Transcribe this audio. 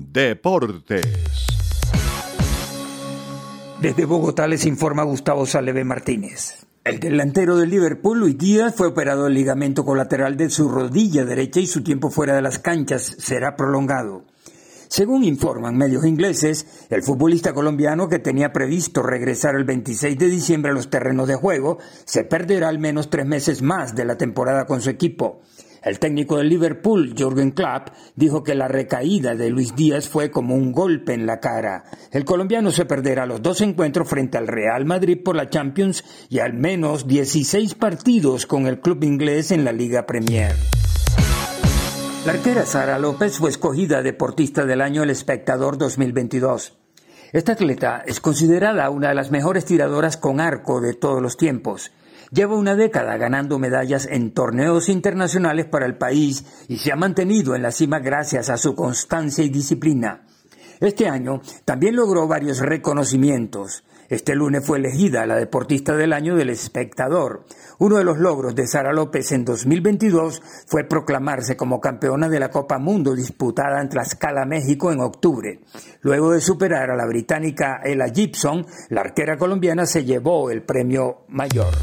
Deportes. Desde Bogotá les informa Gustavo Saleve Martínez. El delantero del Liverpool, Luis Díaz, fue operado el ligamento colateral de su rodilla derecha y su tiempo fuera de las canchas será prolongado. Según informan medios ingleses, el futbolista colombiano que tenía previsto regresar el 26 de diciembre a los terrenos de juego se perderá al menos tres meses más de la temporada con su equipo. El técnico del Liverpool, Jürgen Klopp, dijo que la recaída de Luis Díaz fue como un golpe en la cara. El colombiano se perderá los dos encuentros frente al Real Madrid por la Champions y al menos 16 partidos con el club inglés en la Liga Premier. La arquera Sara López fue escogida deportista del año El Espectador 2022. Esta atleta es considerada una de las mejores tiradoras con arco de todos los tiempos. Lleva una década ganando medallas en torneos internacionales para el país y se ha mantenido en la cima gracias a su constancia y disciplina. Este año también logró varios reconocimientos. Este lunes fue elegida la deportista del año del espectador. Uno de los logros de Sara López en 2022 fue proclamarse como campeona de la Copa Mundo disputada en Tlaxcala, México en octubre. Luego de superar a la británica Ella Gibson, la arquera colombiana se llevó el premio mayor.